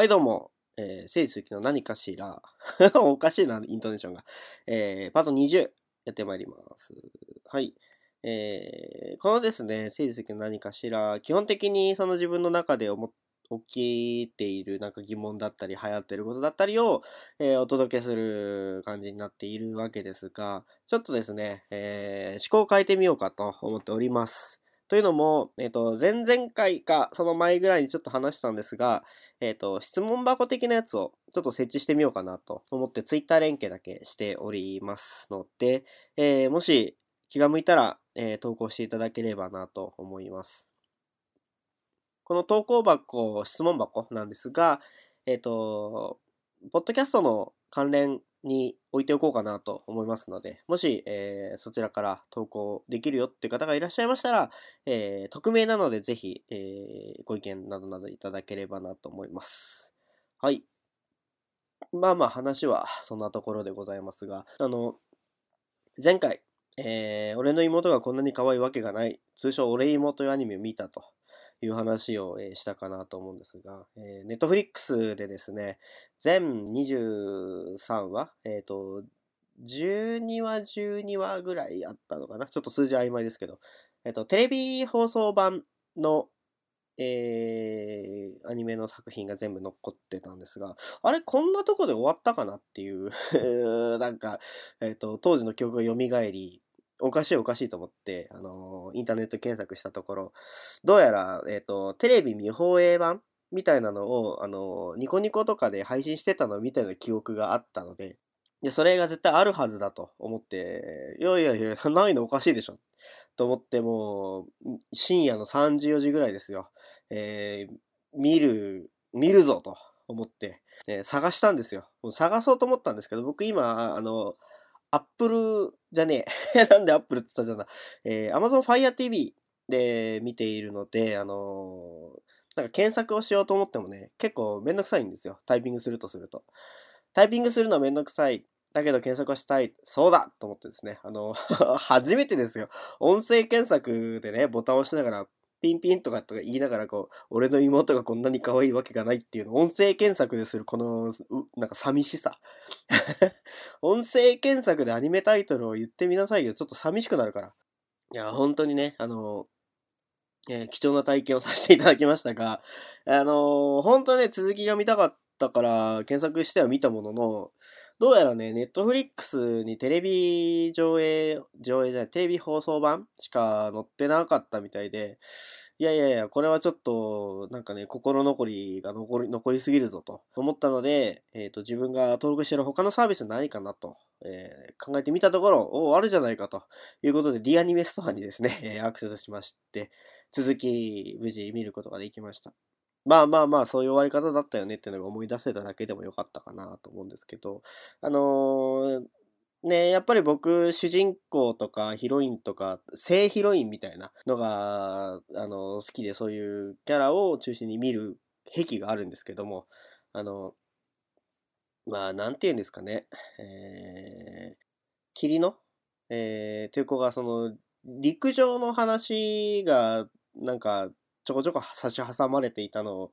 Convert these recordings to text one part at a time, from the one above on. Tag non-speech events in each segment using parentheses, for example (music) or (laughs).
はい、どうも。えー、聖鈴木の何かしら。(laughs) おかしいな、イントネーションが。えー、パート20やってまいります。はい。えー、このですね、聖鈴木の何かしら、基本的にその自分の中で思起きているなんか疑問だったり、流行ってることだったりを、えー、お届けする感じになっているわけですが、ちょっとですね、えー、思考を変えてみようかと思っております。というのも、えっ、ー、と、前々回か、その前ぐらいにちょっと話したんですが、えっ、ー、と、質問箱的なやつをちょっと設置してみようかなと思って、ツイッター連携だけしておりますので、えー、もし気が向いたら、え投稿していただければなと思います。この投稿箱、質問箱なんですが、えっ、と、ポッドキャストの関連に置いておこうかなと思いますので、もし、えー、そちらから投稿できるよっていう方がいらっしゃいましたら、えー、匿名なのでぜひ、えー、ご意見などなどいただければなと思います。はい。まあまあ話はそんなところでございますが、あの、前回、えー、俺の妹がこんなに可愛いわけがない、通称俺妹というアニメを見たと。いう話を、えしたかなと思うんですが、え、ネットフリックスでですね、全23話、えっ、ー、と、12話、12話ぐらいあったのかな？ちょっと数字曖昧ですけど、えっ、ー、と、テレビ放送版の、えー、アニメの作品が全部残ってたんですが、あれ、こんなとこで終わったかなっていう (laughs) なんか、えっ、ー、と、当時の記憶が蘇り、おかしいおかしいと思って、あのー、インターネット検索したところ、どうやら、えっ、ー、と、テレビ見放映版みたいなのを、あのー、ニコニコとかで配信してたのみたいな記憶があったので、で、それが絶対あるはずだと思って、いやいやいや、ないのおかしいでしょ。と思ってもう、深夜の3時4時ぐらいですよ。えー、見る、見るぞと思って、えー、探したんですよ。もう探そうと思ったんですけど、僕今、あの、アップルじゃねえ。(laughs) なんでアップルって言ったじゃんな。えー、Amazon Fire TV で見ているので、あのー、なんか検索をしようと思ってもね、結構めんどくさいんですよ。タイピングするとすると。タイピングするのはめんどくさい。だけど検索はしたい。そうだと思ってですね。あの、(laughs) 初めてですよ。音声検索でね、ボタンを押しながらピンピンとかとか言いながらこう、俺の妹がこんなに可愛いわけがないっていうの音声検索でするこの、なんか寂しさ。音声検索でアニメタイトルを言ってみなさいよ。ちょっと寂しくなるから。いや、本当にね、あの、えー、貴重な体験をさせていただきましたが、あのー、本当ね、続きが見たかったから検索しては見たものの、どうやらね、ネットフリックスにテレビ上映、上映じゃない、テレビ放送版しか載ってなかったみたいで、いやいやいや、これはちょっと、なんかね、心残りが残り、残りすぎるぞと思ったので、えっ、ー、と、自分が登録してる他のサービスないかなと、えー、考えてみたところ、おあるじゃないかということで、D アニメストアにですね、(laughs) アクセスしまして、続き、無事見ることができました。まあまあまあ、そういう終わり方だったよねっていうのが思い出せただけでもよかったかなと思うんですけど、あのー、ねやっぱり僕、主人公とかヒロインとか、正ヒロインみたいなのが、あの好きでそういうキャラを中心に見る癖があるんですけども、あの、まあ、なんて言うんですかね、えー、霧の、えー、という子がその、陸上の話が、なんか、ちょこちょこ差し挟まれていたの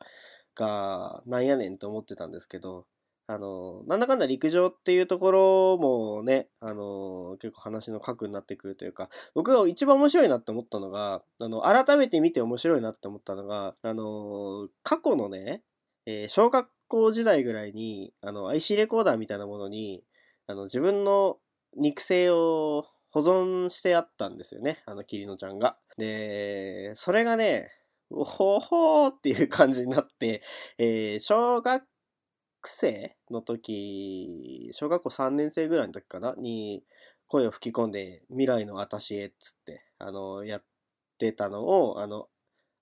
が、なんやねんと思ってたんですけど、あの、なんだかんだ陸上っていうところもね、あの、結構話の核になってくるというか、僕が一番面白いなって思ったのが、あの、改めて見て面白いなって思ったのが、あの、過去のね、えー、小学校時代ぐらいに、あの、IC レコーダーみたいなものに、あの、自分の肉声を保存してあったんですよね。あの、キリノちゃんが。で、それがね、ほほーっていう感じになって、えー、小学生の時、小学校3年生ぐらいの時かなに、声を吹き込んで、未来の私へっつって、あの、やってたのを、あの、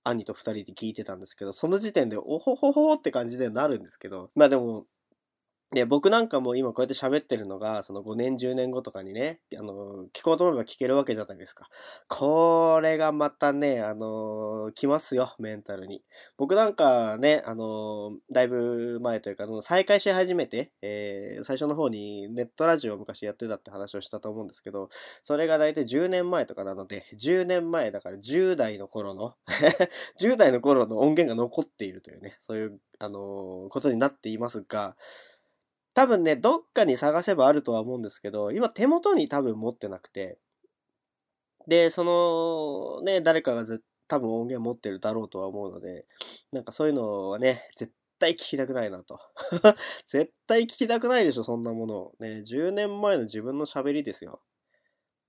兄と二人で聞いてたんですけど、その時点で、おほほほって感じでなるんですけど、まあでも、で、僕なんかも今こうやって喋ってるのが、その5年、10年後とかにね、あの、聞こうと思えば聞けるわけじゃないですか。これがまたね、あの、来ますよ、メンタルに。僕なんかね、あの、だいぶ前というか、再開し始めて、えー、最初の方にネットラジオを昔やってたって話をしたと思うんですけど、それが大体10年前とかなので、10年前だから10代の頃の (laughs) 10代の頃の音源が残っているというね、そういう、あの、ことになっていますが、多分ね、どっかに探せばあるとは思うんですけど、今手元に多分持ってなくて、で、その、ね、誰かが多分音源持ってるだろうとは思うので、なんかそういうのはね、絶対聞きたくないなと。(laughs) 絶対聞きたくないでしょ、そんなもの。ね、10年前の自分の喋りですよ。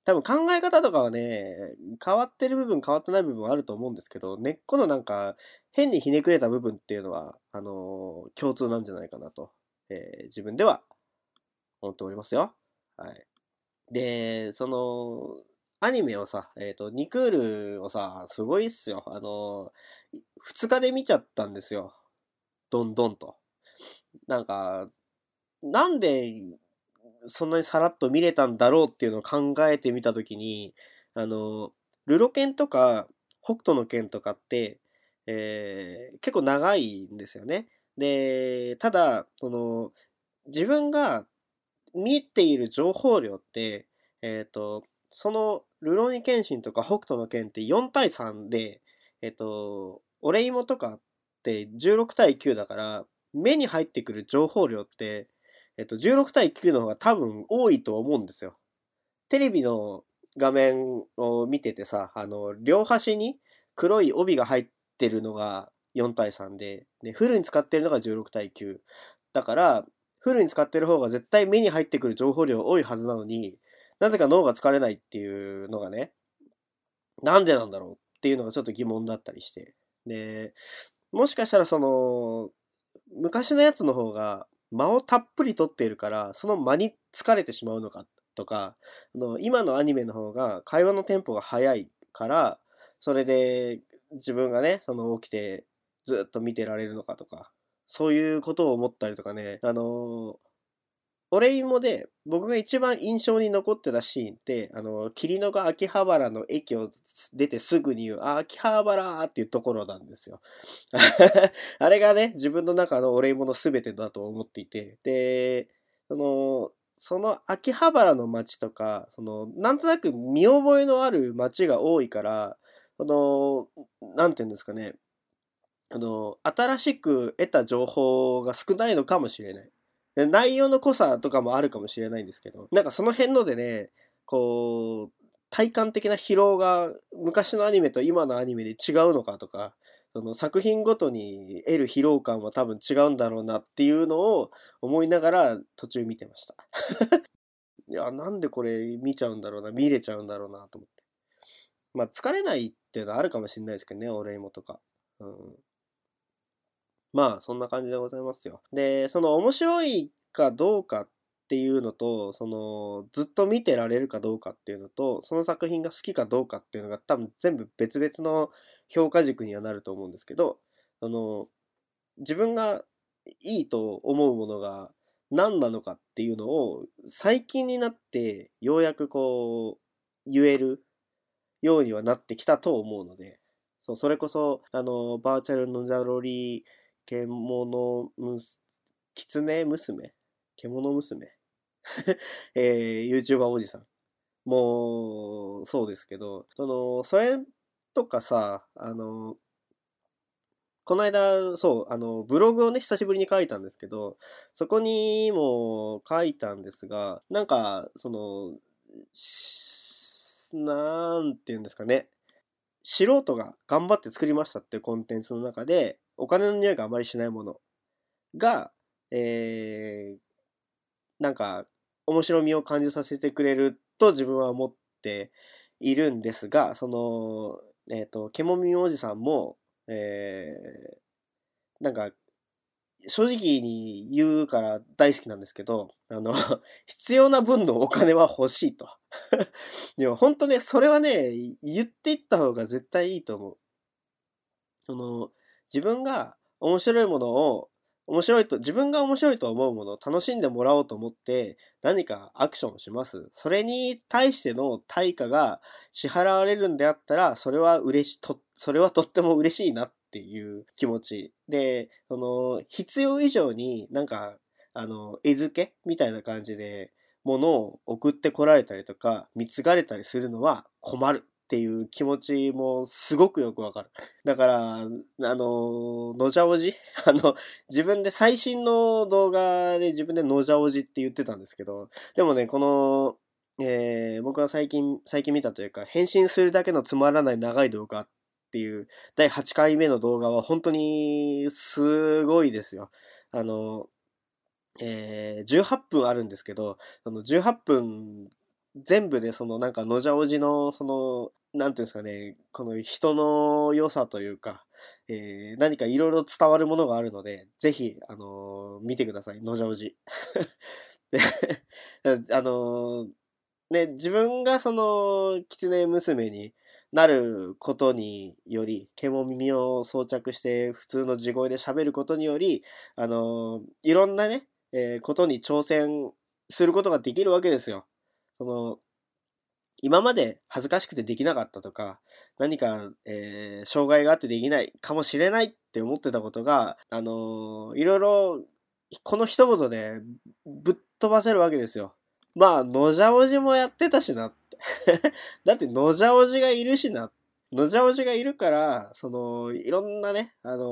多分考え方とかはね、変わってる部分変わってない部分はあると思うんですけど、根っこのなんか変にひねくれた部分っていうのは、あのー、共通なんじゃないかなとえー、自分では思っておりますよ。はい。で、その、アニメをさ、えっ、ー、と、2クールをさ、すごいっすよ。あの、2日で見ちゃったんですよ。どんどんと。なんか、なんで、そんなにさらっと見れたんだろうっていうのを考えてみたときに、あの、ルロケンとか、北斗の剣とかって、えー、結構長いんですよね。で、ただ、その、自分が見ている情報量って、えっ、ー、と、その、ルロニケンシンとか北斗の剣って4対3で、えっ、ー、と、オレイモとかって16対9だから、目に入ってくる情報量って、えっ、ー、と、16対9の方が多分多いと思うんですよ。テレビの画面を見ててさ、あの、両端に黒い帯が入ってるのが4対3で、で、フルに使ってるのが16対9。だから、フルに使ってる方が絶対目に入ってくる情報量多いはずなのに、なぜか脳が疲れないっていうのがね、なんでなんだろうっていうのがちょっと疑問だったりして。で、もしかしたらその、昔のやつの方が間をたっぷり取っているから、その間に疲れてしまうのかとか、あの今のアニメの方が会話のテンポが速いから、それで自分がね、その起きてずっと見てられるのかとか、そういうことを思ったりとかね、あのー、俺イモで僕が一番印象に残ってたシーンって、あの、霧のが秋葉原の駅を出てすぐに言う、あ、秋葉原っていうところなんですよ。(laughs) あれがね、自分の中の俺イモの全てだと思っていて、で、その、その秋葉原の街とか、その、なんとなく見覚えのある街が多いから、その、なんていうんですかね、あの、新しく得た情報が少ないのかもしれない。内容の濃さとかもあるかもしれないんですけど、なんかその辺のでね、こう、体感的な疲労が昔のアニメと今のアニメで違うのかとか、その作品ごとに得る疲労感は多分違うんだろうなっていうのを思いながら途中見てました。(laughs) いや、なんでこれ見ちゃうんだろうな、見れちゃうんだろうなと思って。まあ疲れないっていうのはあるかもしれないですけどね、お礼もとか。うん。まあ、そんな感じでございますよ。で、その面白いかどうかっていうのと、その、ずっと見てられるかどうかっていうのと、その作品が好きかどうかっていうのが多分全部別々の評価軸にはなると思うんですけど、その、自分がいいと思うものが何なのかっていうのを最近になってようやくこう言えるようにはなってきたと思うので、そう、それこそ、あの、バーチャルのザロリー獣むす、狐娘？獣娘？(laughs) えー、YouTuber おじさん。もう、そうですけど、その、それとかさ、あの、この間、そう、あの、ブログをね、久しぶりに書いたんですけど、そこにも書いたんですが、なんか、その、なんて言うんですかね。素人が頑張って作りましたっていうコンテンツの中で、お金の匂いがあまりしないものが、えー、なんか、面白みを感じさせてくれると自分は思っているんですが、その、えっ、ー、と、ケモミおじさんも、えー、なんか、正直に言うから大好きなんですけど、あの、(laughs) 必要な分のお金は欲しいと。(laughs) でも本当ね、それはね、言っていった方が絶対いいと思う。その、自分が面白いものを面白いと、自分が面白いと思うものを楽しんでもらおうと思って何かアクションをします。それに対しての対価が支払われるんであったら、それは嬉し、と、それはとっても嬉しいなっていう気持ち。で、その、必要以上になんか、あの、絵付けみたいな感じで、ものを送ってこられたりとか、貢がれたりするのは困る。っていう気持ちもすごくよくわかる。だから、あの、のじゃおじ？(laughs) あの、自分で最新の動画で自分でのじゃおじって言ってたんですけど、でもね、この、えー、僕は最近、最近見たというか、返信するだけのつまらない長い動画っていう第8回目の動画は本当にすごいですよ。あの、えー、18分あるんですけど、その18分全部でそのなんかのじゃおじのその、なんていうんですかね、この人の良さというか、えー、何かいろいろ伝わるものがあるので、ぜひ、あのー、見てください、のじゃおじ。(laughs) あのー、ね、自分がその、狐娘になることにより、毛も耳を装着して普通の地声で喋ることにより、あのいろんなね、えことに挑戦することができるわけですよ。その、今まで恥ずかしくてできなかったとか、何か、えー、障害があってできないかもしれないって思ってたことが、あのー、いろいろ、この一言でぶっ飛ばせるわけですよ。まあ、のじゃおじもやってたしなって。(laughs) だって、のじゃおじがいるしな。のじゃおじがいるから、その、いろんなね、あの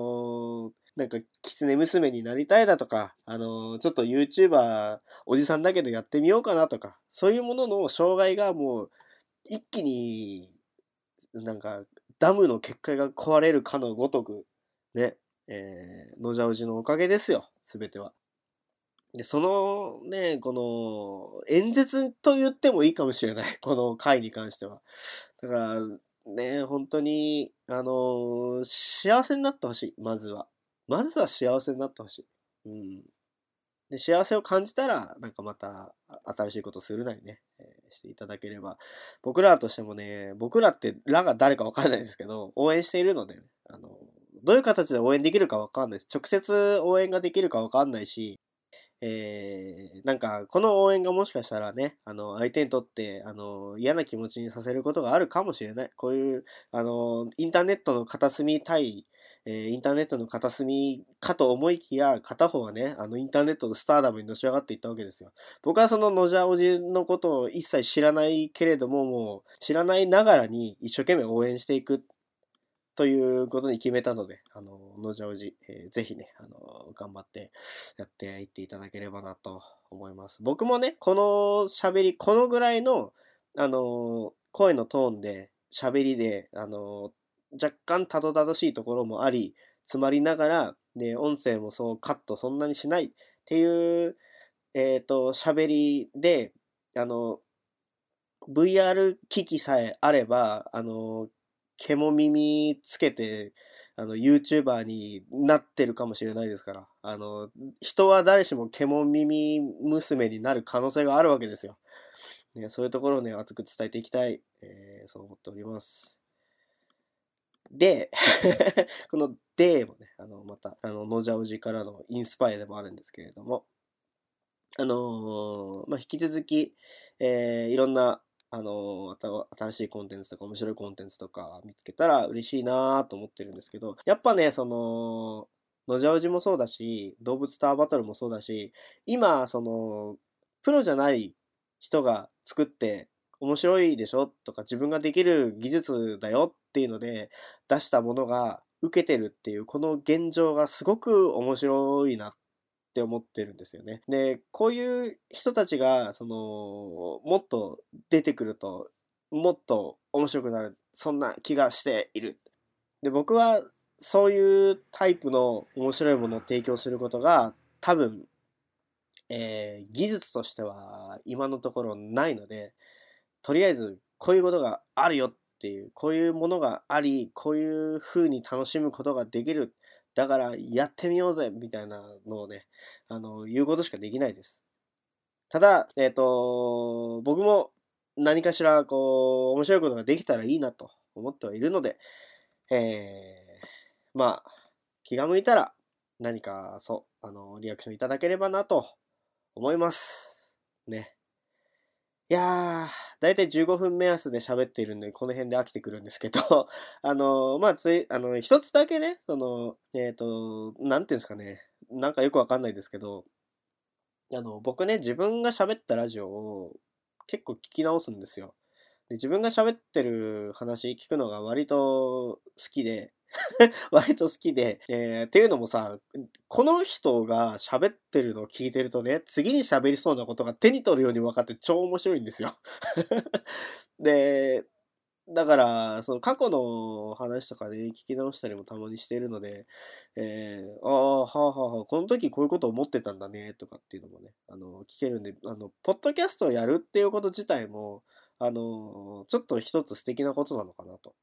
ーなんか、狐娘になりたいだとか、あのー、ちょっと YouTuber おじさんだけどやってみようかなとか、そういうものの障害がもう、一気に、なんか、ダムの結界が壊れるかのごとく、ね、えー、のじゃおじのおかげですよ、すべては。で、そのね、この、演説と言ってもいいかもしれない。(laughs) この回に関しては。だから、ね、本当に、あの、幸せになってほしい、まずは。まずは幸せになってほしい。うん。で、幸せを感じたら、なんかまた、新しいことするなりね、え、していただければ。僕らとしてもね、僕らって、らが誰かわかんないですけど、応援しているので、あの、どういう形で応援できるかわかんないです。直接応援ができるかわかんないし、えー、なんか、この応援がもしかしたらね、あの、相手にとって、あの、嫌な気持ちにさせることがあるかもしれない。こういう、あの、インターネットの片隅対、えー、インターネットの片隅かと思いきや、片方はね、あの、インターネットのスターダムにのし上がっていったわけですよ。僕はそののじゃおじのことを一切知らないけれども、もう、知らないながらに一生懸命応援していく。ということに決めたので、あの、のじゃおじ、えー、ぜひね、あの、頑張ってやっていっていただければなと思います。僕もね、この喋り、このぐらいの、あの、声のトーンで、喋りで、あの、若干たどたどしいところもあり、詰まりながら、で、音声もそうカットそんなにしないっていう、えっ、ー、と、喋りで、あの、VR 機器さえあれば、あの、毛も耳つけて、あの、YouTuber になってるかもしれないですから。あの、人は誰しも毛も耳娘になる可能性があるわけですよ。ね、そういうところをね、熱く伝えていきたい、えー、そう思っております。で、(laughs) このでもね、あの、また、あの、のじゃおじからのインスパイアでもあるんですけれども、あのー、まあ、引き続き、えー、いろんな、あの、新しいコンテンツとか面白いコンテンツとか見つけたら嬉しいなと思ってるんですけど、やっぱね、その、のじゃおじもそうだし、動物タワーバトルもそうだし、今、その、プロじゃない人が作って面白いでしょとか自分ができる技術だよっていうので出したものが受けてるっていうこの現状がすごく面白いなっって思ってるんですよね。で、こういう人たちが、その、もっと出てくると、もっと面白くなる、そんな気がしている。で、僕はそういうタイプの面白いものを提供することが多分、えー、技術としては今のところないので、とりあえずこういうことがあるよっていう、こういうものがあり、こういう風に楽しむことができる。だからやってみようぜみたいなのをね、あの、言うことしかできないです。ただ、えっ、ー、と、僕も何かしら、こう、面白いことができたらいいなと思ってはいるので、えー、まあ、気が向いたら、何か、そう、あの、リアクションいただければなと思います。ね。いやー、だいたい15分目安で喋っているんで、この辺で飽きてくるんですけど、(laughs) あの、まあ、つい、あの、一つだけね、その、えっ、ー、と、なんていうんですかね、なんかよくわかんないですけど、あの、僕ね、自分が喋ったラジオを結構聞き直すんですよ。で自分が喋ってる話聞くのが割と好きで (laughs) 割と好きで、えー、っていうのもさ、この人が喋ってるのを聞いてるとね、次に喋りそうなことが手に取るように分かって超面白いんですよ (laughs) で、だから、その過去の話とかね、聞き直したりもたまにしているので、えー、ああ、はあはあはあ、この時こういうこと思ってたんだね、とかっていうのもね、あの、聞けるんで、あの、ポッドキャストをやるっていうこと自体も、あの、ちょっと一つ素敵なことなのかなと、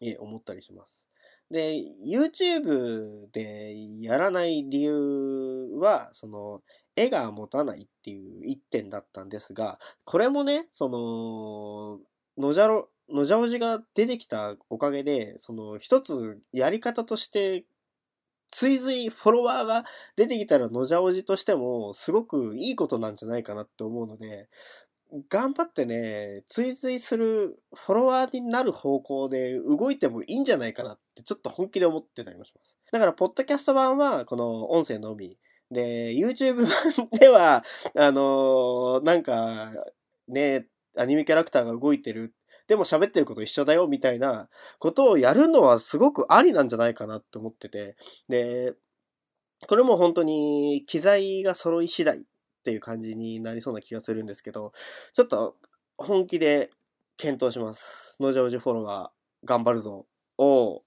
え思ったりします。で、YouTube でやらない理由は、その、絵が持たないっていう一点だったんですが、これもね、その、のじゃろ、のじゃおじが出てきたおかげで、その一つやり方として、追随フォロワーが出てきたらのじゃおじとしてもすごくいいことなんじゃないかなって思うので、頑張ってね、追随するフォロワーになる方向で動いてもいいんじゃないかなってちょっと本気で思ってたりもします。だから、ポッドキャスト版はこの音声のみ。で、YouTube 版では、あのー、なんか、ね、アニメキャラクターが動いてる。でも喋ってること一緒だよ、みたいなことをやるのはすごくありなんじゃないかなって思ってて。で、これも本当に機材が揃い次第っていう感じになりそうな気がするんですけど、ちょっと本気で検討します。ノージャオジフォロワー頑張るぞを